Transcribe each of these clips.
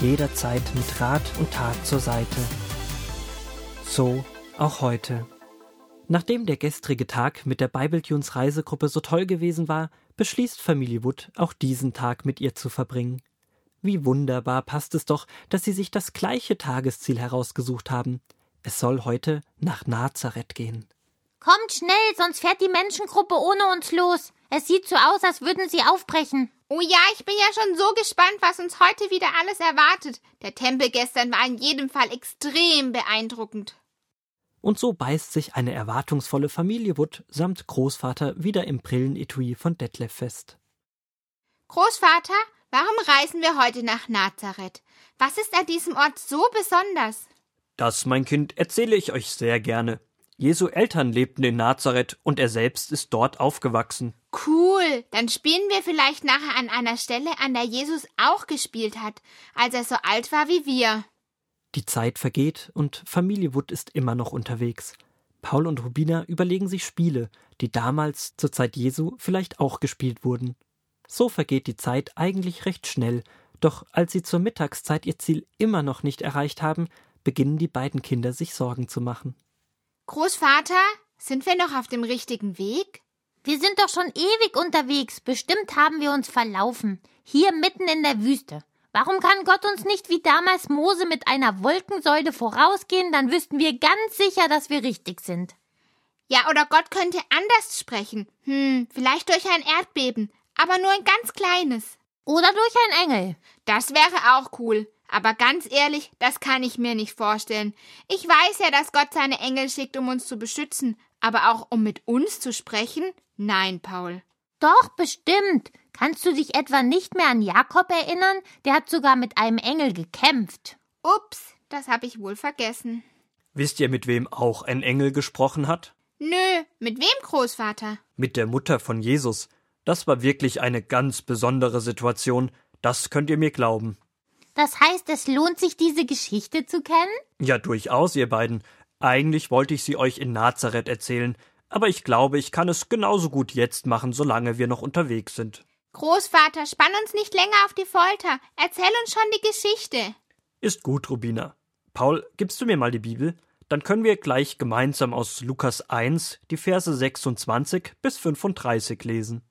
jederzeit mit Rat und Tat zur Seite. So auch heute. Nachdem der gestrige Tag mit der Bibletunes Reisegruppe so toll gewesen war, beschließt Familie Wood, auch diesen Tag mit ihr zu verbringen. Wie wunderbar passt es doch, dass sie sich das gleiche Tagesziel herausgesucht haben. Es soll heute nach Nazareth gehen. Kommt schnell, sonst fährt die Menschengruppe ohne uns los. Es sieht so aus, als würden sie aufbrechen. Oh ja, ich bin ja schon so gespannt, was uns heute wieder alles erwartet. Der Tempel gestern war in jedem Fall extrem beeindruckend. Und so beißt sich eine erwartungsvolle Familie Wood samt Großvater wieder im Brillenetui von Detlef fest. Großvater, warum reisen wir heute nach Nazareth? Was ist an diesem Ort so besonders? Das, mein Kind, erzähle ich euch sehr gerne. Jesu Eltern lebten in Nazareth und er selbst ist dort aufgewachsen. Cool, dann spielen wir vielleicht nachher an einer Stelle, an der Jesus auch gespielt hat, als er so alt war wie wir. Die Zeit vergeht und Familie Wood ist immer noch unterwegs. Paul und Rubina überlegen sich Spiele, die damals zur Zeit Jesu vielleicht auch gespielt wurden. So vergeht die Zeit eigentlich recht schnell, doch als sie zur Mittagszeit ihr Ziel immer noch nicht erreicht haben, beginnen die beiden Kinder sich Sorgen zu machen. Großvater, sind wir noch auf dem richtigen Weg? Wir sind doch schon ewig unterwegs. Bestimmt haben wir uns verlaufen. Hier mitten in der Wüste. Warum kann Gott uns nicht wie damals Mose mit einer Wolkensäule vorausgehen? Dann wüssten wir ganz sicher, dass wir richtig sind. Ja, oder Gott könnte anders sprechen. Hm, vielleicht durch ein Erdbeben, aber nur ein ganz kleines. Oder durch einen Engel. Das wäre auch cool. Aber ganz ehrlich, das kann ich mir nicht vorstellen. Ich weiß ja, dass Gott seine Engel schickt, um uns zu beschützen, aber auch um mit uns zu sprechen? Nein, Paul. Doch, bestimmt. Kannst du dich etwa nicht mehr an Jakob erinnern? Der hat sogar mit einem Engel gekämpft. Ups, das habe ich wohl vergessen. Wisst ihr, mit wem auch ein Engel gesprochen hat? Nö, mit wem, Großvater? Mit der Mutter von Jesus. Das war wirklich eine ganz besondere Situation, das könnt ihr mir glauben. Das heißt, es lohnt sich, diese Geschichte zu kennen? Ja, durchaus, ihr beiden. Eigentlich wollte ich sie euch in Nazareth erzählen, aber ich glaube, ich kann es genauso gut jetzt machen, solange wir noch unterwegs sind. Großvater, spann uns nicht länger auf die Folter. Erzähl uns schon die Geschichte. Ist gut, Rubina. Paul, gibst du mir mal die Bibel? Dann können wir gleich gemeinsam aus Lukas 1 die Verse 26 bis 35 lesen.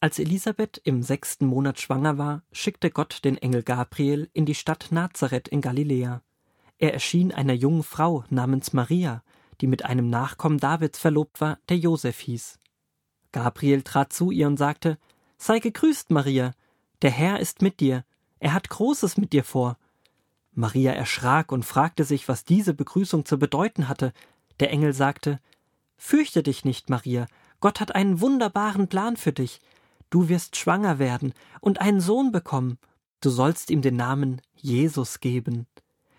Als Elisabeth im sechsten Monat schwanger war, schickte Gott den Engel Gabriel in die Stadt Nazareth in Galiläa. Er erschien einer jungen Frau namens Maria, die mit einem Nachkommen Davids verlobt war, der Josef hieß. Gabriel trat zu ihr und sagte: Sei gegrüßt, Maria, der Herr ist mit dir, er hat Großes mit dir vor. Maria erschrak und fragte sich, was diese Begrüßung zu bedeuten hatte. Der Engel sagte Fürchte dich nicht, Maria, Gott hat einen wunderbaren Plan für dich. Du wirst schwanger werden und einen Sohn bekommen. Du sollst ihm den Namen Jesus geben.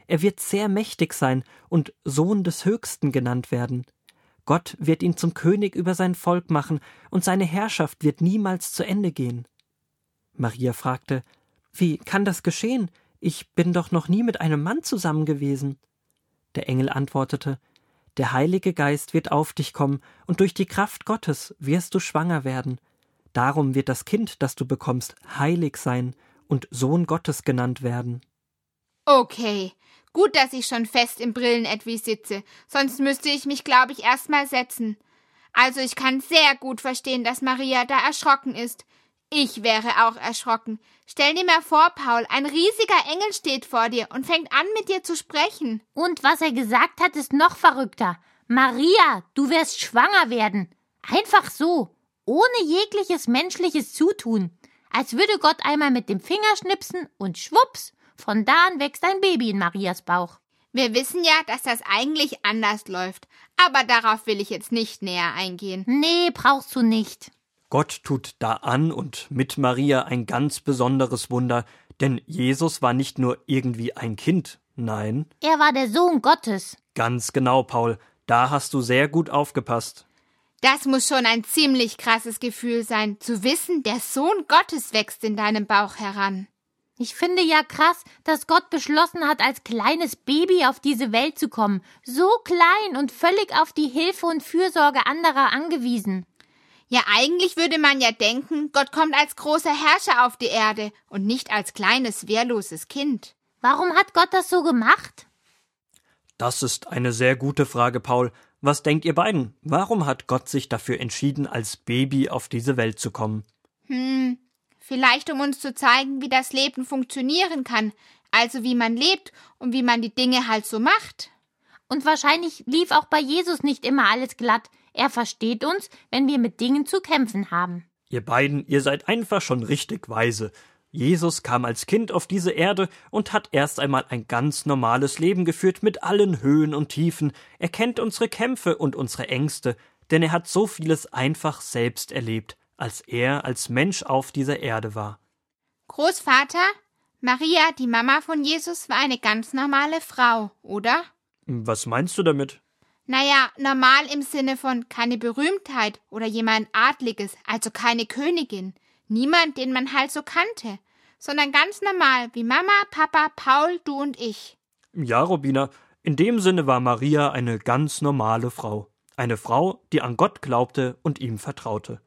Er wird sehr mächtig sein und Sohn des Höchsten genannt werden. Gott wird ihn zum König über sein Volk machen, und seine Herrschaft wird niemals zu Ende gehen. Maria fragte Wie kann das geschehen? Ich bin doch noch nie mit einem Mann zusammen gewesen. Der Engel antwortete Der Heilige Geist wird auf dich kommen, und durch die Kraft Gottes wirst du schwanger werden. Darum wird das Kind, das du bekommst, heilig sein und Sohn Gottes genannt werden. Okay, Gut, dass ich schon fest im Brillenetui sitze, sonst müsste ich mich, glaube ich, erst mal setzen. Also ich kann sehr gut verstehen, dass Maria da erschrocken ist. Ich wäre auch erschrocken. Stell dir mal vor, Paul, ein riesiger Engel steht vor dir und fängt an, mit dir zu sprechen. Und was er gesagt hat, ist noch verrückter. Maria, du wirst schwanger werden. Einfach so, ohne jegliches menschliches Zutun. Als würde Gott einmal mit dem Finger schnipsen und schwupps, von da an wächst ein Baby in Marias Bauch. Wir wissen ja, dass das eigentlich anders läuft, aber darauf will ich jetzt nicht näher eingehen. Nee, brauchst du nicht. Gott tut da an und mit Maria ein ganz besonderes Wunder, denn Jesus war nicht nur irgendwie ein Kind, Nein. Er war der Sohn Gottes. Ganz genau, Paul. Da hast du sehr gut aufgepasst. Das muss schon ein ziemlich krasses Gefühl sein, zu wissen, der Sohn Gottes wächst in deinem Bauch heran. Ich finde ja krass, dass Gott beschlossen hat, als kleines Baby auf diese Welt zu kommen, so klein und völlig auf die Hilfe und Fürsorge anderer angewiesen. Ja, eigentlich würde man ja denken, Gott kommt als großer Herrscher auf die Erde und nicht als kleines, wehrloses Kind. Warum hat Gott das so gemacht? Das ist eine sehr gute Frage, Paul. Was denkt ihr beiden? Warum hat Gott sich dafür entschieden, als Baby auf diese Welt zu kommen? Hm, vielleicht um uns zu zeigen, wie das Leben funktionieren kann, also wie man lebt und wie man die Dinge halt so macht. Und wahrscheinlich lief auch bei Jesus nicht immer alles glatt. Er versteht uns, wenn wir mit Dingen zu kämpfen haben. Ihr beiden, ihr seid einfach schon richtig weise. Jesus kam als Kind auf diese Erde und hat erst einmal ein ganz normales Leben geführt mit allen Höhen und Tiefen. Er kennt unsere Kämpfe und unsere Ängste, denn er hat so vieles einfach selbst erlebt, als er als Mensch auf dieser Erde war. Großvater, Maria, die Mama von Jesus, war eine ganz normale Frau, oder? Was meinst du damit? Naja, normal im Sinne von keine Berühmtheit oder jemand Adliges, also keine Königin. Niemand, den man halt so kannte, sondern ganz normal wie Mama, Papa, Paul, du und ich. Ja, Robina, in dem Sinne war Maria eine ganz normale Frau. Eine Frau, die an Gott glaubte und ihm vertraute.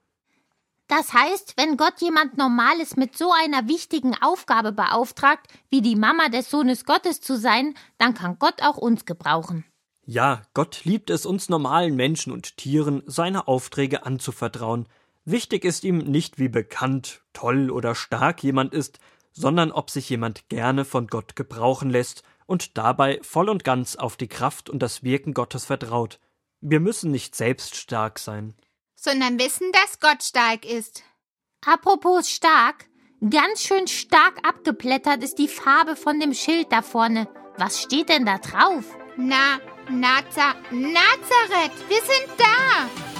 Das heißt, wenn Gott jemand Normales mit so einer wichtigen Aufgabe beauftragt, wie die Mama des Sohnes Gottes zu sein, dann kann Gott auch uns gebrauchen. Ja, Gott liebt es uns normalen Menschen und Tieren, seine Aufträge anzuvertrauen, Wichtig ist ihm nicht, wie bekannt, toll oder stark jemand ist, sondern ob sich jemand gerne von Gott gebrauchen lässt und dabei voll und ganz auf die Kraft und das Wirken Gottes vertraut. Wir müssen nicht selbst stark sein, sondern wissen, dass Gott stark ist. Apropos stark, ganz schön stark abgeplättert ist die Farbe von dem Schild da vorne. Was steht denn da drauf? Na, Naza, Nazareth, wir sind da!